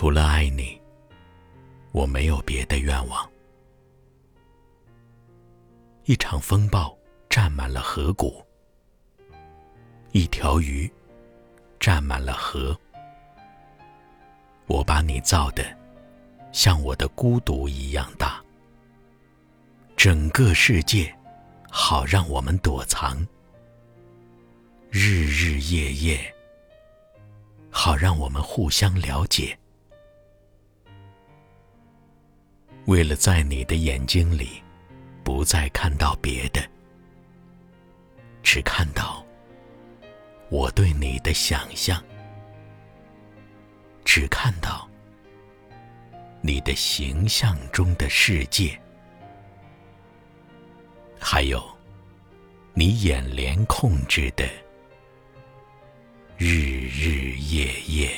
除了爱你，我没有别的愿望。一场风暴占满了河谷，一条鱼占满了河。我把你造的像我的孤独一样大，整个世界好让我们躲藏，日日夜夜好让我们互相了解。为了在你的眼睛里，不再看到别的，只看到我对你的想象，只看到你的形象中的世界，还有你眼帘控制的日日夜夜。